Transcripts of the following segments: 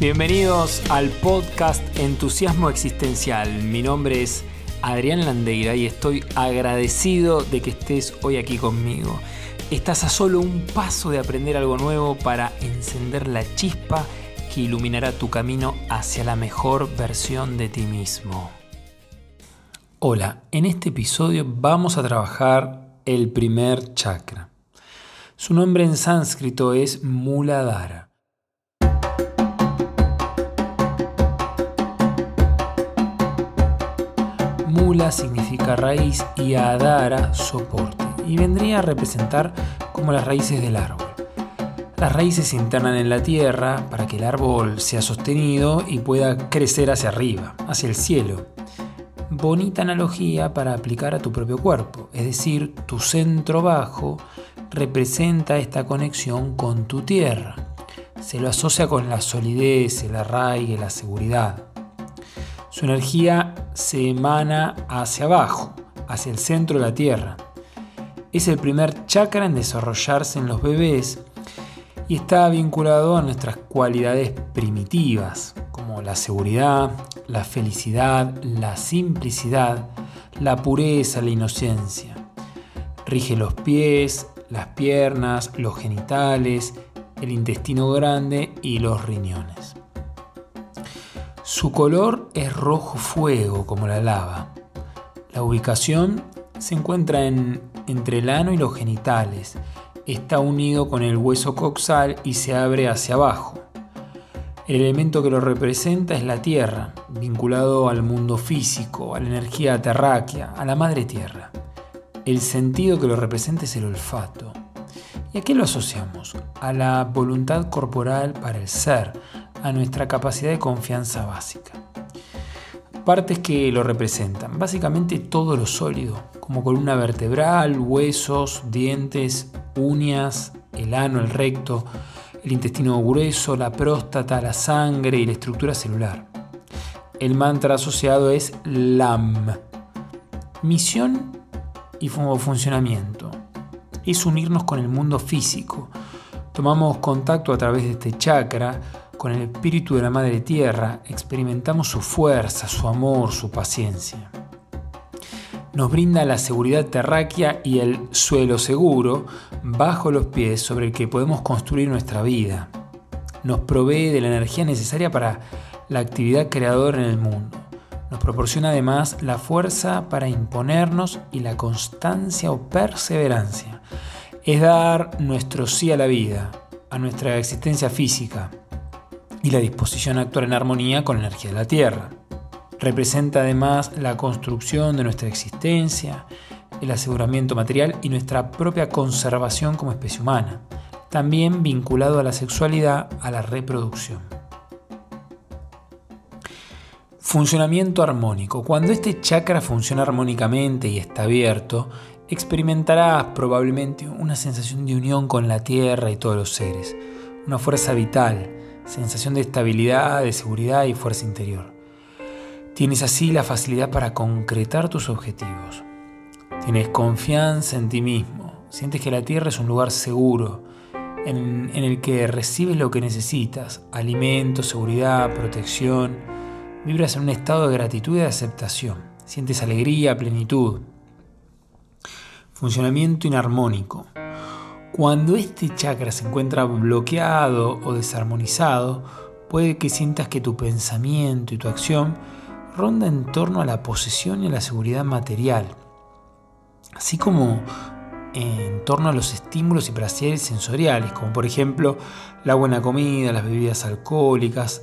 Bienvenidos al podcast Entusiasmo Existencial. Mi nombre es Adrián Landeira y estoy agradecido de que estés hoy aquí conmigo. Estás a solo un paso de aprender algo nuevo para encender la chispa que iluminará tu camino hacia la mejor versión de ti mismo. Hola, en este episodio vamos a trabajar el primer chakra. Su nombre en sánscrito es Muladhara. Significa raíz y Adara soporte y vendría a representar como las raíces del árbol. Las raíces se internan en la tierra para que el árbol sea sostenido y pueda crecer hacia arriba, hacia el cielo. Bonita analogía para aplicar a tu propio cuerpo, es decir, tu centro bajo representa esta conexión con tu tierra. Se lo asocia con la solidez, el arraigue, la seguridad. Su energía se emana hacia abajo, hacia el centro de la Tierra. Es el primer chakra en desarrollarse en los bebés y está vinculado a nuestras cualidades primitivas, como la seguridad, la felicidad, la simplicidad, la pureza, la inocencia. Rige los pies, las piernas, los genitales, el intestino grande y los riñones. Su color es rojo fuego como la lava. La ubicación se encuentra entre el ano y los genitales. Está unido con el hueso coxal y se abre hacia abajo. El elemento que lo representa es la tierra, vinculado al mundo físico, a la energía terráquea, a la madre tierra. El sentido que lo representa es el olfato. ¿Y a qué lo asociamos? A la voluntad corporal para el ser, a nuestra capacidad de confianza básica. Partes que lo representan, básicamente todo lo sólido, como columna vertebral, huesos, dientes, uñas, el ano, el recto, el intestino grueso, la próstata, la sangre y la estructura celular. El mantra asociado es LAM. Misión y funcionamiento. Es unirnos con el mundo físico. Tomamos contacto a través de este chakra con el espíritu de la Madre Tierra experimentamos su fuerza, su amor, su paciencia. Nos brinda la seguridad terráquea y el suelo seguro bajo los pies sobre el que podemos construir nuestra vida. Nos provee de la energía necesaria para la actividad creadora en el mundo. Nos proporciona además la fuerza para imponernos y la constancia o perseverancia. Es dar nuestro sí a la vida, a nuestra existencia física, y la disposición a actuar en armonía con la energía de la Tierra. Representa además la construcción de nuestra existencia, el aseguramiento material y nuestra propia conservación como especie humana, también vinculado a la sexualidad, a la reproducción. Funcionamiento armónico. Cuando este chakra funciona armónicamente y está abierto, experimentarás probablemente una sensación de unión con la Tierra y todos los seres, una fuerza vital, sensación de estabilidad, de seguridad y fuerza interior. Tienes así la facilidad para concretar tus objetivos. Tienes confianza en ti mismo. Sientes que la tierra es un lugar seguro en, el que recibes lo que necesitas, alimento, seguridad, protección. Vibras en un estado de gratitud y de aceptación. Sientes alegría, plenitud. Funcionamiento inarmónico. Cuando este chakra se encuentra bloqueado o desarmonizado, puede que sientas que tu pensamiento y tu acción ronda en torno a la posesión y a la seguridad material, así como en torno a los estímulos y placeres sensoriales, como por ejemplo la buena comida, las bebidas alcohólicas,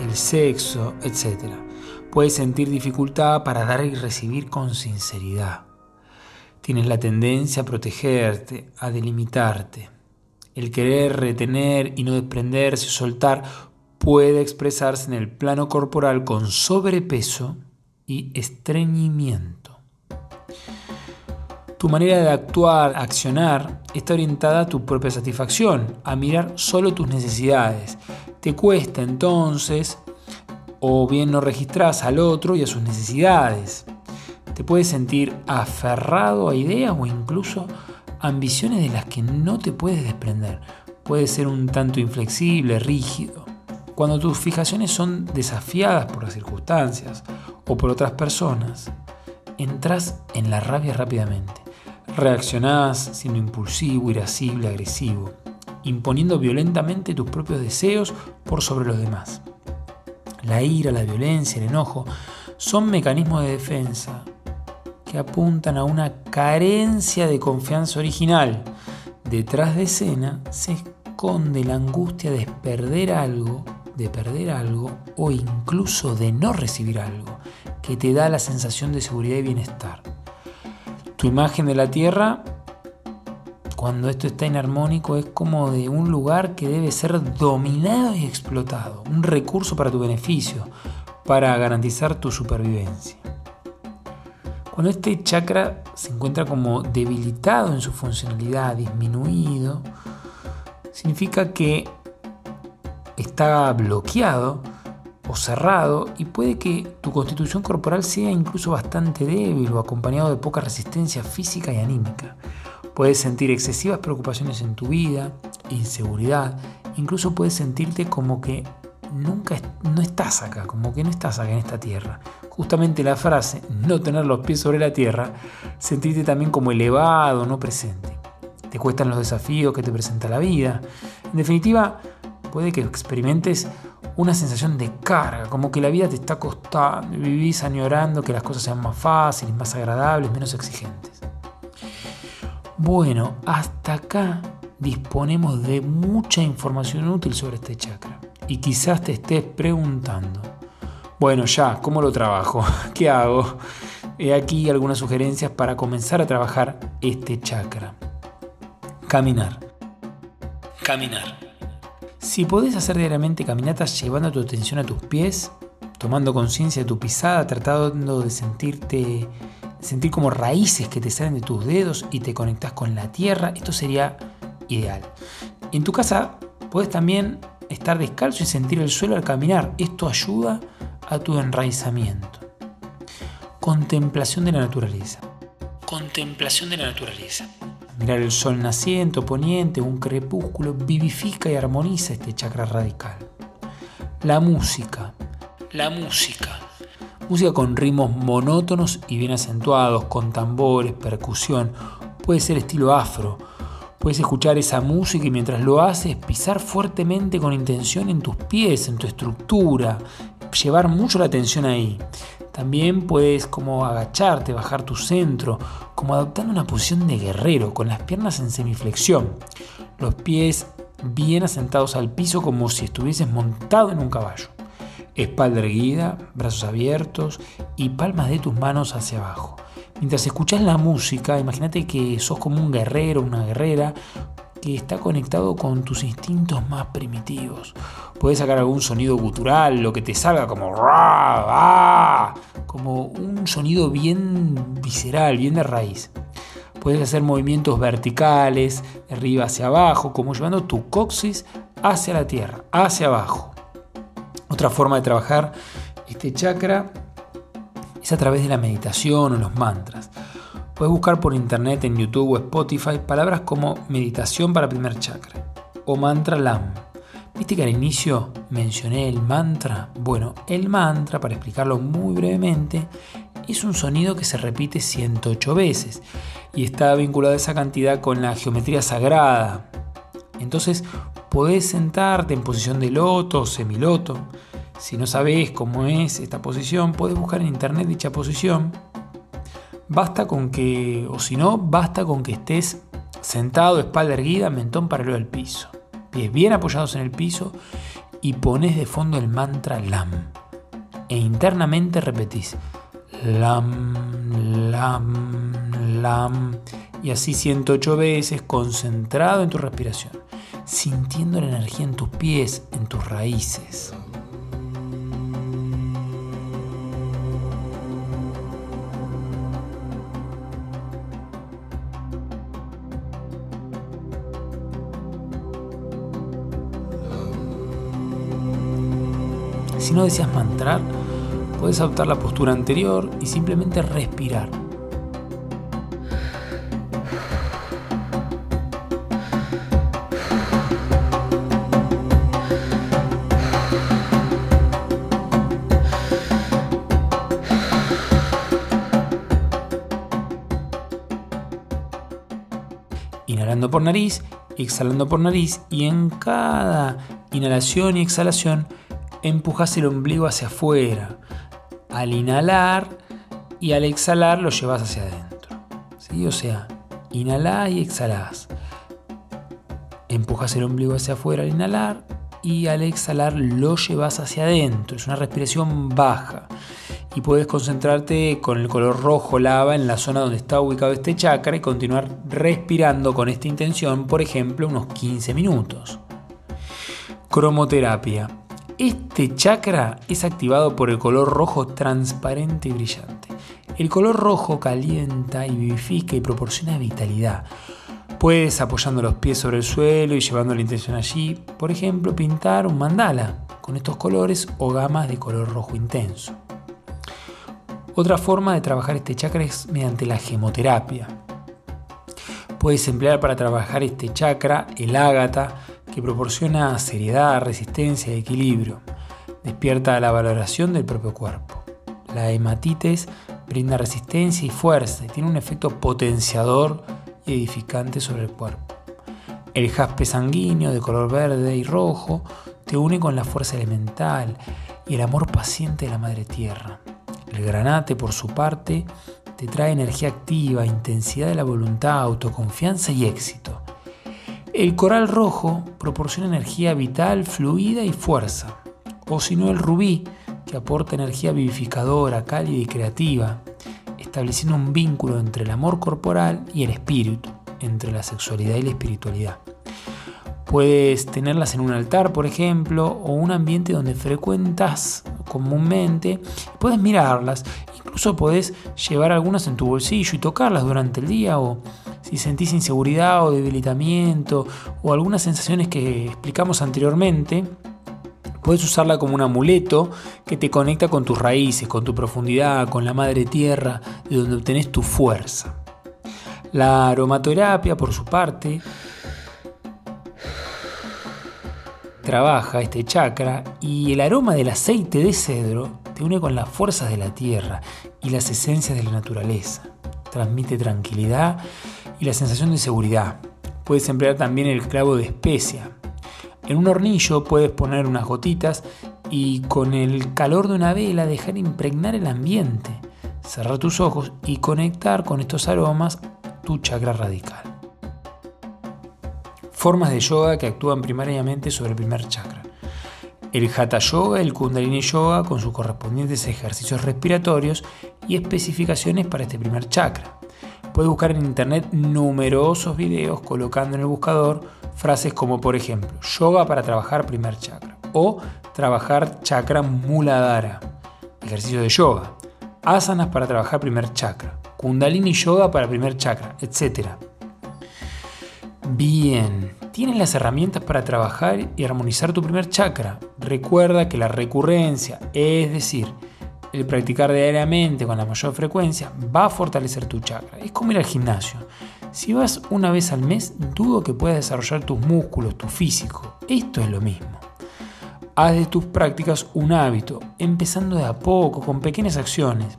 el sexo, etc. Puedes sentir dificultad para dar y recibir con sinceridad. Tienes la tendencia a protegerte, a delimitarte. El querer retener y no desprenderse, soltar, puede expresarse en el plano corporal con sobrepeso y estreñimiento. Tu manera de actuar, accionar, está orientada a tu propia satisfacción, a mirar solo tus necesidades. Te cuesta entonces, o bien no registras al otro y a sus necesidades. Te puedes sentir aferrado a ideas o incluso ambiciones de las que no te puedes desprender. Puedes ser un tanto inflexible, rígido. cuando tus fijaciones son desafiadas por las circunstancias o por otras personas, entras en la rabia rápidamente. Reaccionás siendo impulsivo, irascible, agresivo, imponiendo violentamente tus propios deseos por sobre los demás. La ira, la violencia, el enojo son mecanismos de defensa apuntan a una carencia de confianza original. Detrás de escena se esconde la angustia de perder algo, de perder algo o incluso de no recibir algo, que te da la sensación de seguridad y bienestar. Tu imagen de la Tierra, cuando esto está inarmónico, es como de un lugar que debe ser dominado y explotado, un recurso para tu beneficio, para garantizar tu supervivencia. Cuando este chakra se encuentra como debilitado en su funcionalidad, disminuido, significa que está bloqueado o cerrado y puede que tu constitución corporal sea incluso bastante débil o acompañado de poca resistencia física y anímica. Puedes sentir excesivas preocupaciones en tu vida, inseguridad, incluso puedes sentirte como que nunca no estás acá, como que no estás acá en esta tierra. Justamente la frase no tener los pies sobre la tierra, sentirte también como elevado, no presente. Te cuestan los desafíos que te presenta la vida. En definitiva, puede que experimentes una sensación de carga, como que la vida te está costando vivís añorando que las cosas sean más fáciles, más agradables, menos exigentes. Bueno, hasta acá disponemos de mucha información útil sobre este chakra. Y quizás te estés preguntando, bueno, ya, ¿cómo lo trabajo? ¿Qué hago? He aquí algunas sugerencias para comenzar a trabajar este chakra. Caminar. Caminar. Si podés hacer diariamente caminatas llevando tu atención a tus pies, tomando conciencia de tu pisada, tratando de sentirte, sentir como raíces que te salen de tus dedos y te conectas con la tierra, esto sería ideal. En tu casa puedes también estar descalzo y sentir el suelo al caminar. Esto ayuda a tu enraizamiento. Contemplación de la naturaleza. Contemplación de la naturaleza. Mirar el sol naciente o poniente, un crepúsculo, vivifica y armoniza este chakra radical. La música. La música. Música con ritmos monótonos y bien acentuados, con tambores, percusión. Puede ser estilo afro, Puedes escuchar esa música y mientras lo haces pisar fuertemente con intención en tus pies, en tu estructura, llevar mucho la atención ahí. También puedes como agacharte, bajar tu centro, como adoptando una posición de guerrero, con las piernas en semiflexión, los pies bien asentados al piso como si estuvieses montado en un caballo. Espalda erguida, brazos abiertos y palmas de tus manos hacia abajo. Mientras escuchas la música, imagínate que sos como un guerrero, una guerrera que está conectado con tus instintos más primitivos. Puedes sacar algún sonido gutural, lo que te salga como como un sonido bien visceral, bien de raíz. Puedes hacer movimientos verticales, arriba hacia abajo, como llevando tu coxis hacia la tierra, hacia abajo. Otra forma de trabajar este chakra es a través de la meditación o los mantras. Puedes buscar por internet en YouTube o Spotify palabras como meditación para primer chakra o mantra LAM. ¿Viste que al inicio mencioné el mantra? Bueno, el mantra, para explicarlo muy brevemente, es un sonido que se repite 108 veces y está vinculado a esa cantidad con la geometría sagrada. Entonces, podés sentarte en posición de loto o semiloto si no sabes cómo es esta posición, puedes buscar en internet dicha posición. Basta con que, o si no, basta con que estés sentado, espalda erguida, mentón paralelo al piso, pies bien apoyados en el piso y pones de fondo el mantra LAM. E internamente repetís LAM, LAM, LAM y así 108 veces concentrado en tu respiración, sintiendo la energía en tus pies, en tus raíces. no deseas mantrar, puedes adoptar la postura anterior y simplemente respirar. Inhalando por nariz, exhalando por nariz y en cada inhalación y exhalación empujas el ombligo hacia afuera. Al inhalar y al exhalar lo llevas hacia adentro. ¿sí? O sea, inhalás y exhalás. Empujas el ombligo hacia afuera al inhalar y al exhalar lo llevas hacia adentro. Es una respiración baja. Y puedes concentrarte con el color rojo lava en la zona donde está ubicado este chakra y continuar respirando con esta intención, por ejemplo, unos 15 minutos. Cromoterapia. Este chakra es activado por el color rojo transparente y brillante. El color rojo calienta y vivifica y proporciona vitalidad. Puedes apoyando los pies sobre el suelo y llevando la intención allí, por ejemplo, pintar un mandala con estos colores o gamas de color rojo intenso. Otra forma de trabajar este chakra es mediante la gemoterapia. Puedes emplear para trabajar este chakra el ágata, que proporciona seriedad, resistencia y equilibrio. Despierta la valoración del propio cuerpo. La hematitis brinda resistencia y fuerza y tiene un efecto potenciador y edificante sobre el cuerpo. El jaspe sanguíneo de color verde y rojo te une con la fuerza elemental y el amor paciente de la Madre Tierra. El granate, por su parte, te trae energía activa, intensidad de la voluntad, autoconfianza y éxito. El coral rojo proporciona energía vital, fluida y fuerza. O si no, el rubí, que aporta energía vivificadora, cálida y creativa estableciendo un vínculo entre el amor corporal y el espíritu, entre la sexualidad y la espiritualidad. Puedes tenerlas en un altar, por ejemplo, o un ambiente donde frecuentas comúnmente. Puedes mirarlas, incluso puedes llevar algunas en tu bolsillo y tocarlas durante el día o si sentís inseguridad o debilitamiento o algunas sensaciones que explicamos anteriormente, Puedes usarla como un amuleto que te conecta con tus raíces, con tu profundidad, con la madre tierra, de donde obtenés tu fuerza. La aromaterapia, por su parte, trabaja este chakra y el aroma del aceite de cedro te une con las fuerzas de la tierra y las esencias de la naturaleza. Transmite tranquilidad y la sensación de seguridad. Puedes emplear también el clavo de especia, en un hornillo puedes poner unas gotitas y con el calor de una vela dejar impregnar el ambiente, cerrar tus ojos y conectar con estos aromas tu chakra radical. Formas de yoga que actúan primariamente sobre el primer chakra. El Hatha Yoga, el Kundalini Yoga con sus correspondientes ejercicios respiratorios y especificaciones para este primer chakra. Puedes buscar en internet numerosos videos colocando en el buscador frases como por ejemplo, yoga para trabajar primer chakra o trabajar chakra muladhara, ejercicio de yoga, asanas para trabajar primer chakra, kundalini yoga para primer chakra, etc. Bien, tienes las herramientas para trabajar y armonizar tu primer chakra. Recuerda que la recurrencia, es decir, el practicar diariamente con la mayor frecuencia, va a fortalecer tu chakra. Es como ir al gimnasio. Si vas una vez al mes, dudo que puedas desarrollar tus músculos, tu físico. Esto es lo mismo. Haz de tus prácticas un hábito, empezando de a poco, con pequeñas acciones.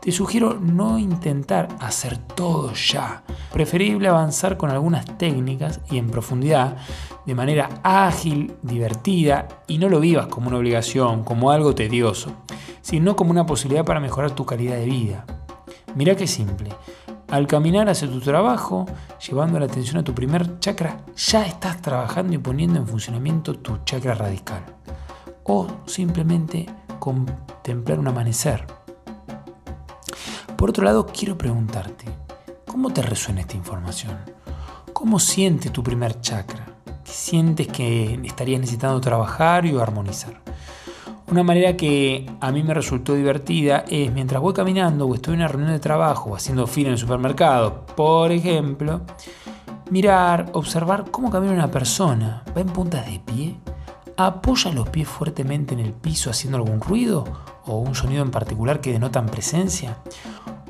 Te sugiero no intentar hacer todo ya. Preferible avanzar con algunas técnicas y en profundidad, de manera ágil, divertida, y no lo vivas como una obligación, como algo tedioso, sino como una posibilidad para mejorar tu calidad de vida. Mira qué simple. Al caminar hacia tu trabajo, llevando la atención a tu primer chakra, ya estás trabajando y poniendo en funcionamiento tu chakra radical. O simplemente contemplar un amanecer. Por otro lado, quiero preguntarte, ¿cómo te resuena esta información? ¿Cómo sientes tu primer chakra? ¿Qué sientes que estarías necesitando trabajar y armonizar? Una manera que a mí me resultó divertida es mientras voy caminando o estoy en una reunión de trabajo o haciendo fila en el supermercado, por ejemplo, mirar, observar cómo camina una persona. Va en puntas de pie, apoya los pies fuertemente en el piso haciendo algún ruido o un sonido en particular que denotan presencia.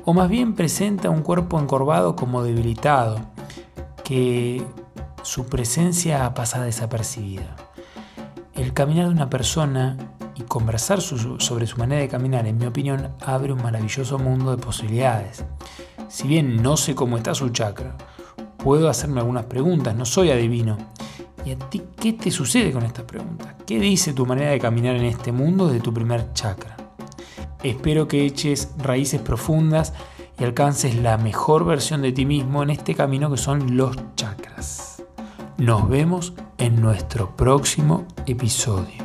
O más bien presenta un cuerpo encorvado como debilitado, que su presencia pasa desapercibida. El caminar de una persona y conversar sobre su manera de caminar, en mi opinión, abre un maravilloso mundo de posibilidades. Si bien no sé cómo está su chakra, puedo hacerme algunas preguntas, no soy adivino. ¿Y a ti qué te sucede con estas preguntas? ¿Qué dice tu manera de caminar en este mundo de tu primer chakra? Espero que eches raíces profundas y alcances la mejor versión de ti mismo en este camino que son los chakras. Nos vemos en nuestro próximo episodio.